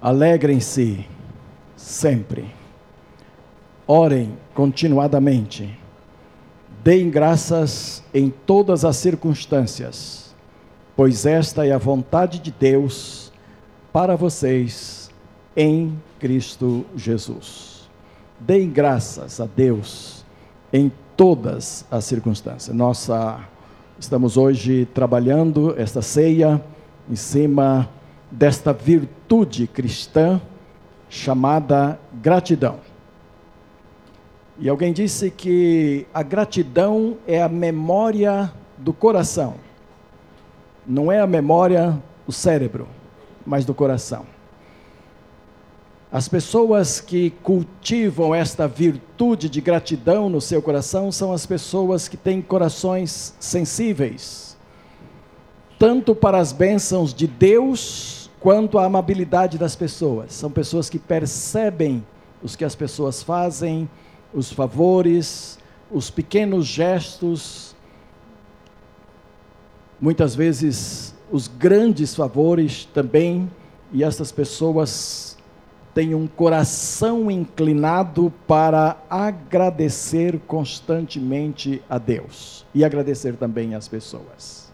Alegrem-se sempre. Orem continuadamente. Deem graças em todas as circunstâncias, pois esta é a vontade de Deus para vocês em Cristo Jesus. Deem graças a Deus em todas as circunstâncias. Nossa estamos hoje trabalhando esta ceia em cima desta virtude cristã chamada gratidão. E alguém disse que a gratidão é a memória do coração. Não é a memória do cérebro, mas do coração. As pessoas que cultivam esta virtude de gratidão no seu coração são as pessoas que têm corações sensíveis, tanto para as bênçãos de Deus quanto à amabilidade das pessoas. São pessoas que percebem os que as pessoas fazem, os favores, os pequenos gestos, muitas vezes os grandes favores também, e essas pessoas têm um coração inclinado para agradecer constantemente a Deus e agradecer também às pessoas.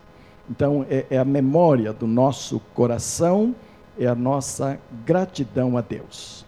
Então, é, é a memória do nosso coração, é a nossa gratidão a Deus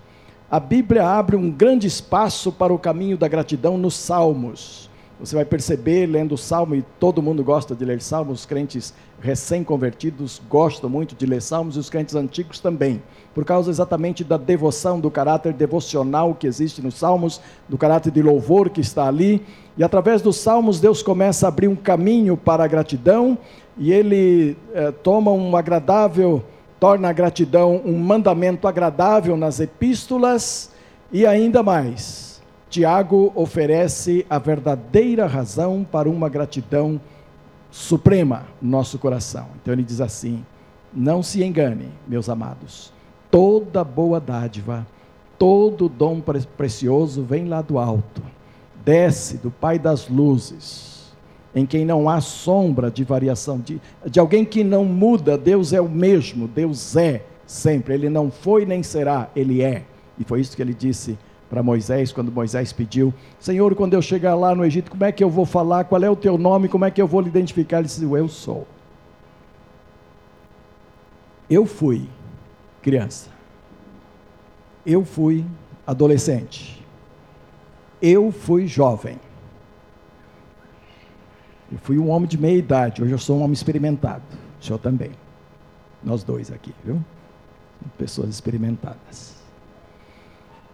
a Bíblia abre um grande espaço para o caminho da gratidão nos Salmos. Você vai perceber lendo o Salmo, e todo mundo gosta de ler Salmos, os crentes recém-convertidos gostam muito de ler Salmos, e os crentes antigos também, por causa exatamente da devoção, do caráter devocional que existe nos Salmos, do caráter de louvor que está ali. E através dos Salmos, Deus começa a abrir um caminho para a gratidão, e ele eh, toma um agradável torna a gratidão um mandamento agradável nas epístolas e ainda mais. Tiago oferece a verdadeira razão para uma gratidão suprema no nosso coração. Então ele diz assim: Não se engane, meus amados, toda boa dádiva, todo dom precioso vem lá do alto, desce do Pai das luzes em quem não há sombra de variação, de, de alguém que não muda, Deus é o mesmo, Deus é sempre, ele não foi nem será, ele é. E foi isso que ele disse para Moisés, quando Moisés pediu: Senhor, quando eu chegar lá no Egito, como é que eu vou falar? Qual é o teu nome? Como é que eu vou lhe identificar? Ele disse: Eu sou. Eu fui criança. Eu fui adolescente. Eu fui jovem. Eu fui um homem de meia idade, hoje eu sou um homem experimentado. O senhor também. Nós dois aqui, viu? Pessoas experimentadas.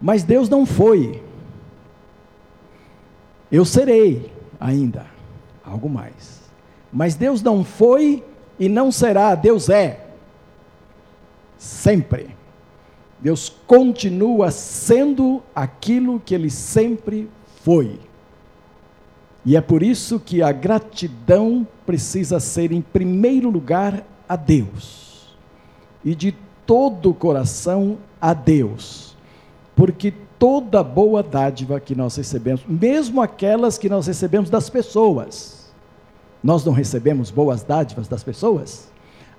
Mas Deus não foi. Eu serei ainda algo mais. Mas Deus não foi e não será, Deus é. Sempre. Deus continua sendo aquilo que ele sempre foi. E é por isso que a gratidão precisa ser, em primeiro lugar, a Deus. E de todo o coração a Deus. Porque toda boa dádiva que nós recebemos, mesmo aquelas que nós recebemos das pessoas, nós não recebemos boas dádivas das pessoas?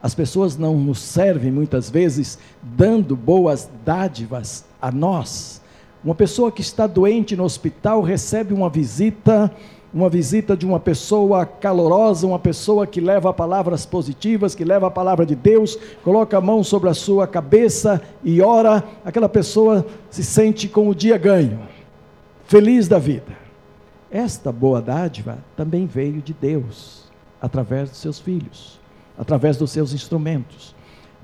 As pessoas não nos servem muitas vezes dando boas dádivas a nós. Uma pessoa que está doente no hospital recebe uma visita uma visita de uma pessoa calorosa, uma pessoa que leva palavras positivas, que leva a palavra de Deus, coloca a mão sobre a sua cabeça e ora, aquela pessoa se sente com o dia ganho, feliz da vida. Esta boa dádiva também veio de Deus, através dos seus filhos, através dos seus instrumentos.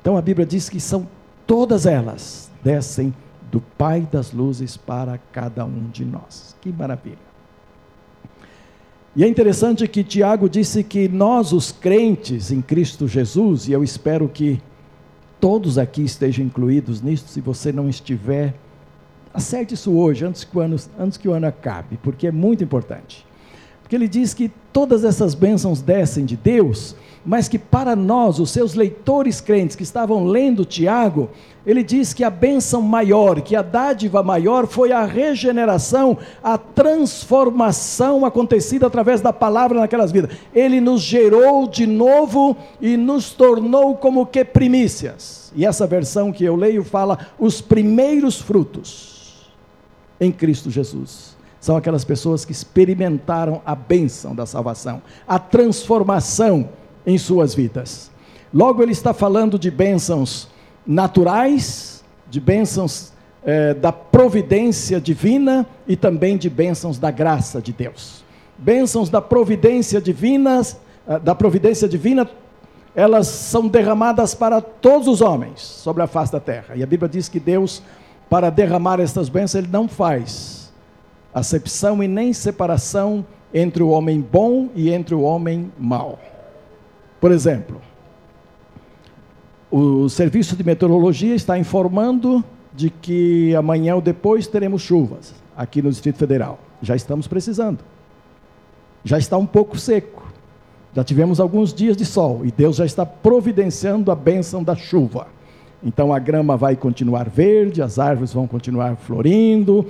Então a Bíblia diz que são todas elas descem do Pai das luzes para cada um de nós. Que maravilha. E é interessante que Tiago disse que nós, os crentes em Cristo Jesus, e eu espero que todos aqui estejam incluídos nisso, se você não estiver, acerte isso hoje, antes que o ano, antes que o ano acabe, porque é muito importante. Porque ele diz que todas essas bênçãos descem de Deus, mas que para nós, os seus leitores crentes que estavam lendo Tiago, ele diz que a bênção maior, que a dádiva maior foi a regeneração, a transformação acontecida através da palavra naquelas vidas. Ele nos gerou de novo e nos tornou como que primícias. E essa versão que eu leio fala os primeiros frutos em Cristo Jesus. São aquelas pessoas que experimentaram a bênção da salvação, a transformação em suas vidas. Logo, ele está falando de bênçãos naturais, de bênçãos é, da providência divina e também de bênçãos da graça de Deus. Bênçãos da providência divina, eh, da providência divina, elas são derramadas para todos os homens sobre a face da terra. E a Bíblia diz que Deus, para derramar estas bênçãos, Ele não faz acepção e nem separação entre o homem bom e entre o homem mau. Por exemplo, o serviço de meteorologia está informando de que amanhã ou depois teremos chuvas aqui no Distrito Federal. Já estamos precisando. Já está um pouco seco. Já tivemos alguns dias de sol e Deus já está providenciando a bênção da chuva. Então a grama vai continuar verde, as árvores vão continuar florindo.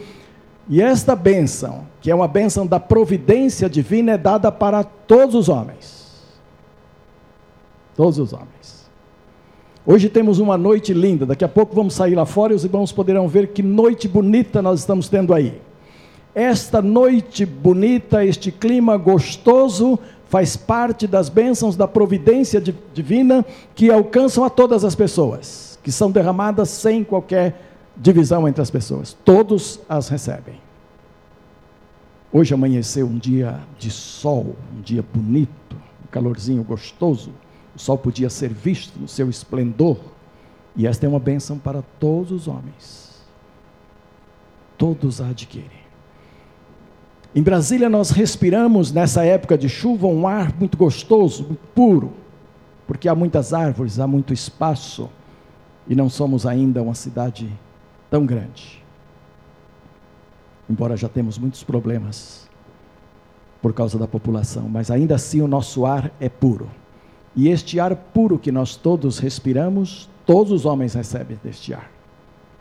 E esta bênção, que é uma bênção da providência divina, é dada para todos os homens. Todos os homens. Hoje temos uma noite linda, daqui a pouco vamos sair lá fora e os irmãos poderão ver que noite bonita nós estamos tendo aí. Esta noite bonita, este clima gostoso, faz parte das bênçãos da providência divina que alcançam a todas as pessoas, que são derramadas sem qualquer divisão entre as pessoas. Todos as recebem. Hoje amanheceu um dia de sol, um dia bonito, um calorzinho gostoso. O sol podia ser visto no seu esplendor. E esta é uma bênção para todos os homens. Todos a adquirem. Em Brasília, nós respiramos nessa época de chuva um ar muito gostoso, muito puro, porque há muitas árvores, há muito espaço e não somos ainda uma cidade tão grande. Embora já temos muitos problemas por causa da população, mas ainda assim o nosso ar é puro. E este ar puro que nós todos respiramos, todos os homens recebem deste ar.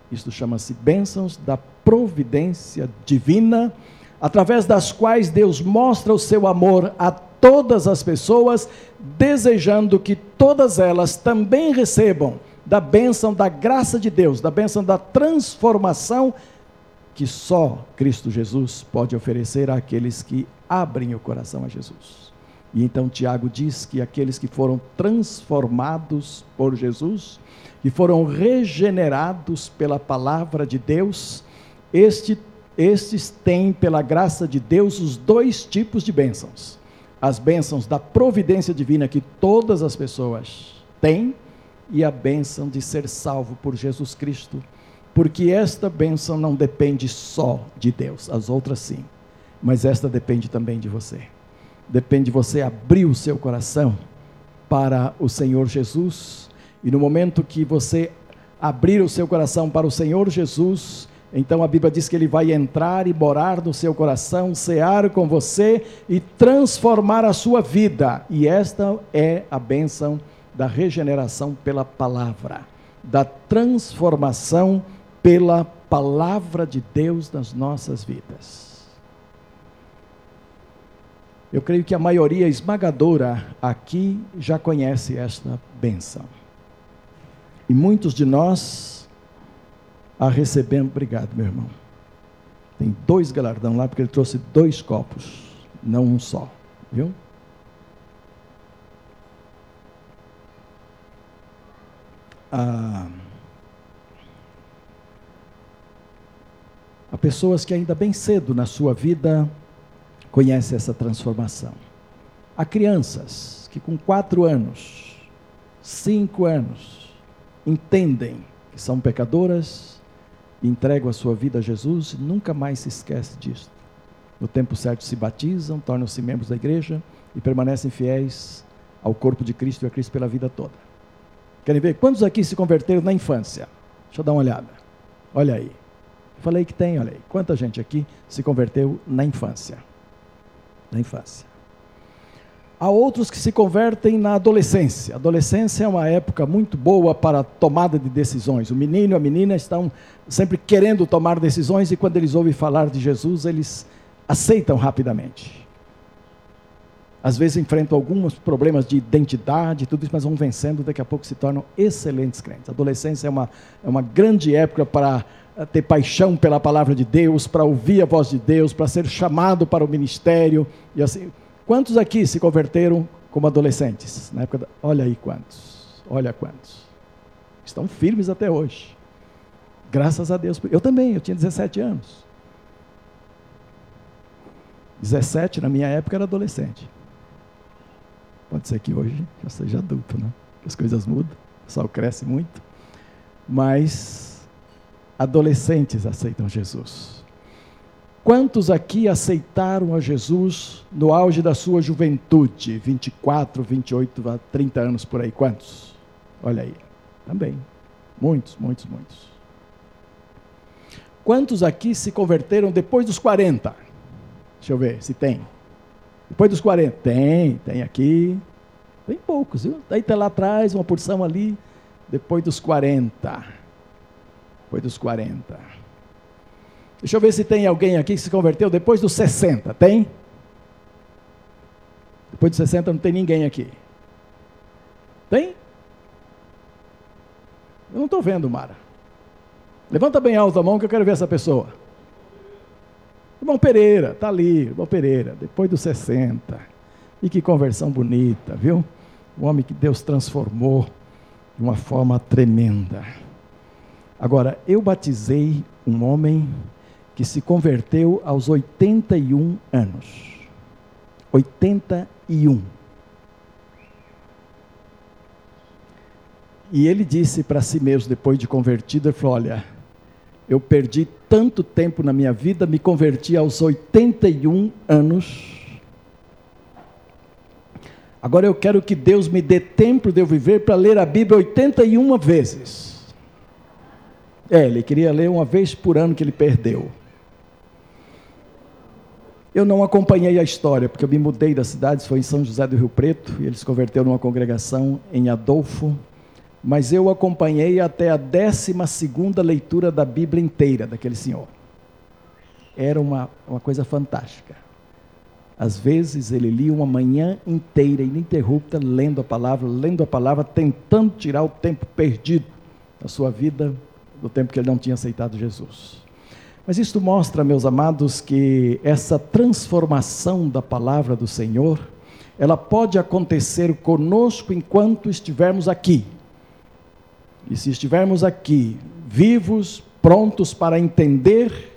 Isto chama-se bênçãos da providência divina, através das quais Deus mostra o seu amor a todas as pessoas, desejando que todas elas também recebam da bênção da graça de Deus, da bênção da transformação que só Cristo Jesus pode oferecer àqueles que abrem o coração a Jesus. E então Tiago diz que aqueles que foram transformados por Jesus, que foram regenerados pela palavra de Deus, este, estes têm, pela graça de Deus, os dois tipos de bênçãos: as bênçãos da providência divina que todas as pessoas têm, e a bênção de ser salvo por Jesus Cristo, porque esta bênção não depende só de Deus, as outras sim, mas esta depende também de você. Depende de você abrir o seu coração para o Senhor Jesus. E no momento que você abrir o seu coração para o Senhor Jesus, então a Bíblia diz que ele vai entrar e morar no seu coração, cear com você e transformar a sua vida. E esta é a bênção da regeneração pela palavra, da transformação pela palavra de Deus nas nossas vidas. Eu creio que a maioria esmagadora aqui já conhece esta benção. E muitos de nós a recebemos. Obrigado, meu irmão. Tem dois galardão lá, porque ele trouxe dois copos, não um só. Viu? Ah, há pessoas que ainda bem cedo na sua vida conhece essa transformação. Há crianças que com quatro anos, cinco anos, entendem que são pecadoras, entregam a sua vida a Jesus e nunca mais se esquece disso. No tempo certo se batizam, tornam-se membros da igreja e permanecem fiéis ao corpo de Cristo e a Cristo pela vida toda. Querem ver? Quantos aqui se converteram na infância? Deixa eu dar uma olhada. Olha aí. Falei que tem, olha aí. Quanta gente aqui se converteu na infância? Na infância. Há outros que se convertem na adolescência. A adolescência é uma época muito boa para a tomada de decisões. O menino e a menina estão sempre querendo tomar decisões e quando eles ouvem falar de Jesus, eles aceitam rapidamente. Às vezes enfrentam alguns problemas de identidade, tudo isso, mas vão vencendo, daqui a pouco se tornam excelentes crentes. A adolescência é uma, é uma grande época para ter paixão pela palavra de Deus, para ouvir a voz de Deus, para ser chamado para o ministério e assim. Quantos aqui se converteram como adolescentes? Na época da... Olha aí quantos. Olha quantos. Estão firmes até hoje. Graças a Deus. Eu também, eu tinha 17 anos. 17 na minha época era adolescente. Pode ser que hoje já seja adulto, né? As coisas mudam, o pessoal cresce muito. Mas adolescentes aceitam Jesus. Quantos aqui aceitaram a Jesus no auge da sua juventude? 24, 28, 30 anos por aí. Quantos? Olha aí. Também. Muitos, muitos, muitos. Quantos aqui se converteram depois dos 40? Deixa eu ver se tem. Depois dos 40? Tem, tem aqui. Tem poucos, viu? Daí tá lá atrás, uma porção ali. Depois dos 40. Depois dos 40. Deixa eu ver se tem alguém aqui que se converteu depois dos 60. Tem? Depois dos 60 não tem ninguém aqui. Tem? Eu não estou vendo, Mara. Levanta bem alto a mão que eu quero ver essa pessoa. Irmão Pereira, está ali, irmão Pereira, depois dos 60. E que conversão bonita, viu? O homem que Deus transformou de uma forma tremenda. Agora, eu batizei um homem que se converteu aos 81 anos. 81. E ele disse para si mesmo, depois de convertido, ele falou: Olha, eu perdi tanto tempo na minha vida, me converti aos 81 anos. Agora eu quero que Deus me dê tempo de eu viver para ler a Bíblia 81 vezes. É, ele queria ler uma vez por ano que ele perdeu. Eu não acompanhei a história, porque eu me mudei da cidade, foi em São José do Rio Preto, e ele se converteu numa congregação em Adolfo, mas eu acompanhei até a 12 leitura da Bíblia inteira daquele senhor. Era uma, uma coisa fantástica. Às vezes ele lia uma manhã inteira, ininterrupta, lendo a palavra, lendo a palavra, tentando tirar o tempo perdido da sua vida, do tempo que ele não tinha aceitado Jesus. Mas isto mostra, meus amados, que essa transformação da palavra do Senhor, ela pode acontecer conosco enquanto estivermos aqui. E se estivermos aqui, vivos, prontos para entender,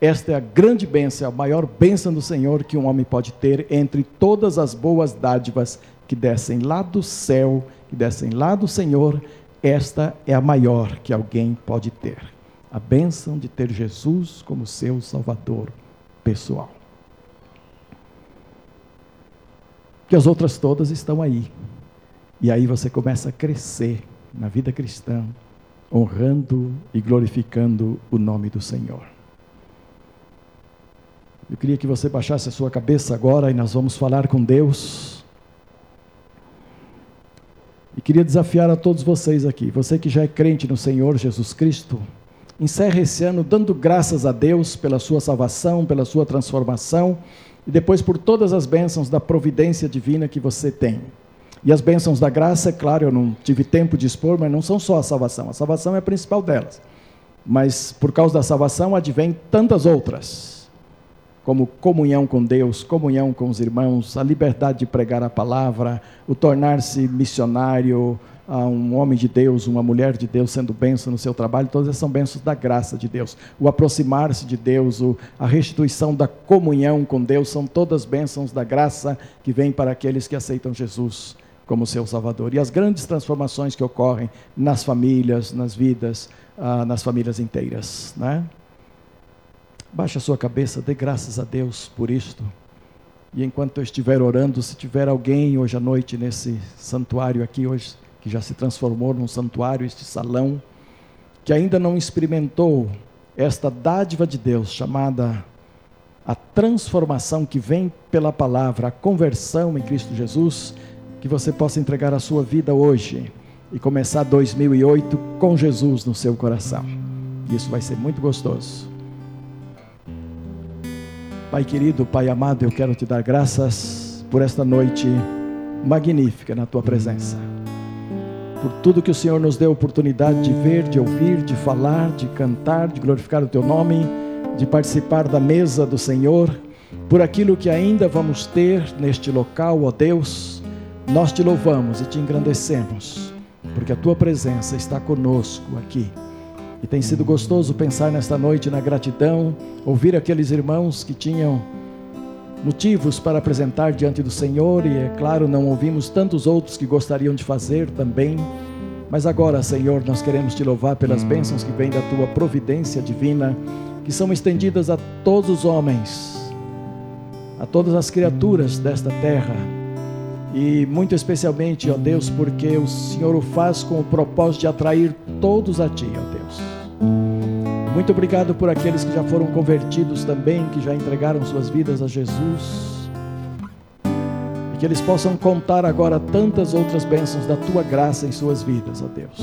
esta é a grande bênção, a maior bênção do Senhor que um homem pode ter entre todas as boas dádivas que descem lá do céu, que descem lá do Senhor, esta é a maior que alguém pode ter a bênção de ter Jesus como seu Salvador pessoal. Que as outras todas estão aí. E aí você começa a crescer na vida cristã, honrando e glorificando o nome do Senhor. Eu queria que você baixasse a sua cabeça agora e nós vamos falar com Deus. E queria desafiar a todos vocês aqui, você que já é crente no Senhor Jesus Cristo, encerre esse ano dando graças a Deus pela sua salvação, pela sua transformação e depois por todas as bênçãos da providência divina que você tem. E as bênçãos da graça, é claro, eu não tive tempo de expor, mas não são só a salvação. A salvação é a principal delas. Mas por causa da salvação advém tantas outras, como comunhão com Deus, comunhão com os irmãos, a liberdade de pregar a palavra, o tornar-se missionário, um homem de Deus, uma mulher de Deus sendo bênção no seu trabalho, todas são bênçãos da graça de Deus. O aproximar-se de Deus, a restituição da comunhão com Deus, são todas bênçãos da graça que vem para aqueles que aceitam Jesus como seu Salvador. E as grandes transformações que ocorrem nas famílias, nas vidas, ah, nas famílias inteiras. Né? Baixe a sua cabeça, dê graças a Deus por isto. E enquanto eu estiver orando, se tiver alguém hoje à noite nesse santuário aqui, hoje que já se transformou num santuário, este salão, que ainda não experimentou esta dádiva de Deus chamada a transformação que vem pela palavra, a conversão em Cristo Jesus, que você possa entregar a sua vida hoje e começar 2008 com Jesus no seu coração. Isso vai ser muito gostoso. Pai querido, Pai amado, eu quero te dar graças por esta noite magnífica na tua presença. Por tudo que o Senhor nos deu oportunidade de ver, de ouvir, de falar, de cantar, de glorificar o teu nome, de participar da mesa do Senhor, por aquilo que ainda vamos ter neste local, ó Deus, nós te louvamos e te engrandecemos, porque a tua presença está conosco aqui. E tem sido gostoso pensar nesta noite na gratidão, ouvir aqueles irmãos que tinham motivos para apresentar diante do Senhor, e é claro, não ouvimos tantos outros que gostariam de fazer também. Mas agora, Senhor, nós queremos te louvar pelas bênçãos que vêm da tua providência divina, que são estendidas a todos os homens, a todas as criaturas desta terra. E muito especialmente, ó Deus, porque o Senhor o faz com o propósito de atrair todos a ti, ó Deus. Muito obrigado por aqueles que já foram convertidos também, que já entregaram suas vidas a Jesus. E que eles possam contar agora tantas outras bênçãos da tua graça em suas vidas, ó Deus,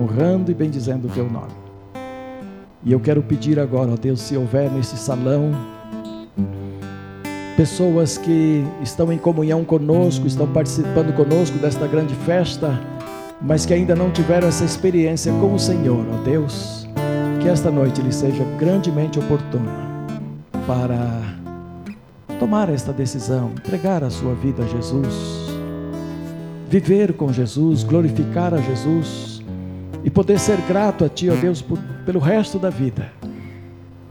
honrando e bendizendo o teu nome. E eu quero pedir agora, ó Deus, se houver nesse salão pessoas que estão em comunhão conosco, estão participando conosco desta grande festa, mas que ainda não tiveram essa experiência com o Senhor, ó Deus que esta noite lhe seja grandemente oportuna para tomar esta decisão, entregar a sua vida a Jesus, viver com Jesus, glorificar a Jesus e poder ser grato a Ti, ó Deus, por, pelo resto da vida,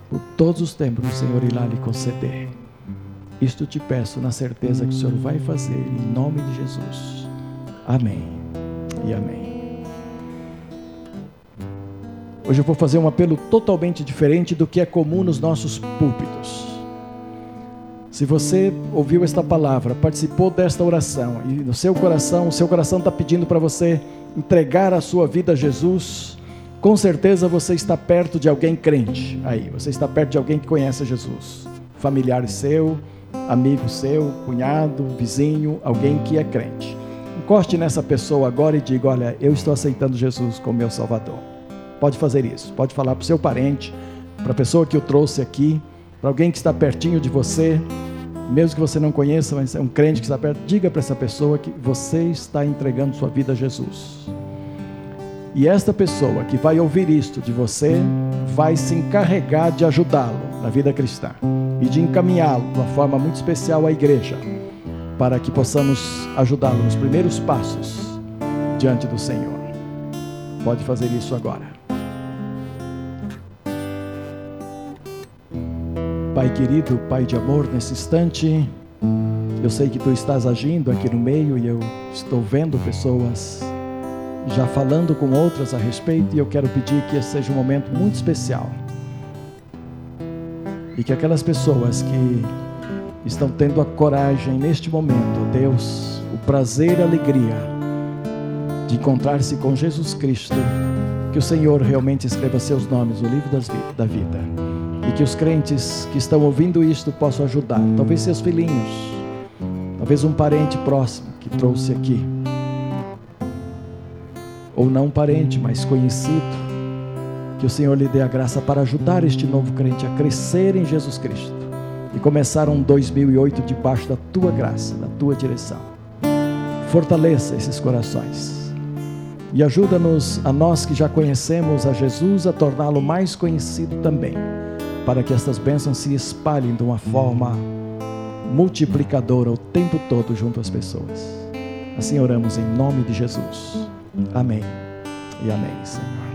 por todos os tempos que o Senhor irá lhe conceder. Isto te peço na certeza que o Senhor vai fazer, em nome de Jesus. Amém e amém. Hoje eu vou fazer um apelo totalmente diferente do que é comum nos nossos púlpitos. Se você ouviu esta palavra, participou desta oração e no seu coração, o seu coração está pedindo para você entregar a sua vida a Jesus, com certeza você está perto de alguém crente aí, você está perto de alguém que conhece Jesus, familiar seu, amigo seu, cunhado, vizinho, alguém que é crente. Encoste nessa pessoa agora e diga: Olha, eu estou aceitando Jesus como meu Salvador. Pode fazer isso. Pode falar para o seu parente, para a pessoa que eu trouxe aqui, para alguém que está pertinho de você, mesmo que você não conheça, mas é um crente que está perto, diga para essa pessoa que você está entregando sua vida a Jesus. E esta pessoa que vai ouvir isto de você vai se encarregar de ajudá-lo na vida cristã e de encaminhá-lo de uma forma muito especial à igreja, para que possamos ajudá-lo nos primeiros passos diante do Senhor. Pode fazer isso agora. Pai querido, Pai de amor, nesse instante, eu sei que tu estás agindo aqui no meio e eu estou vendo pessoas já falando com outras a respeito e eu quero pedir que esse seja um momento muito especial. E que aquelas pessoas que estão tendo a coragem neste momento, Deus, o prazer e a alegria de encontrar-se com Jesus Cristo, que o Senhor realmente escreva seus nomes no livro da vida e que os crentes que estão ouvindo isto possam ajudar. Talvez seus filhinhos, talvez um parente próximo que trouxe aqui, ou não parente, mas conhecido. Que o Senhor lhe dê a graça para ajudar este novo crente a crescer em Jesus Cristo e começar um 2008 debaixo da tua graça, da tua direção. Fortaleça esses corações e ajuda-nos, a nós que já conhecemos a Jesus, a torná-lo mais conhecido também para que estas bênçãos se espalhem de uma forma multiplicadora o tempo todo junto às pessoas. Assim oramos em nome de Jesus. Amém e amém, Senhor.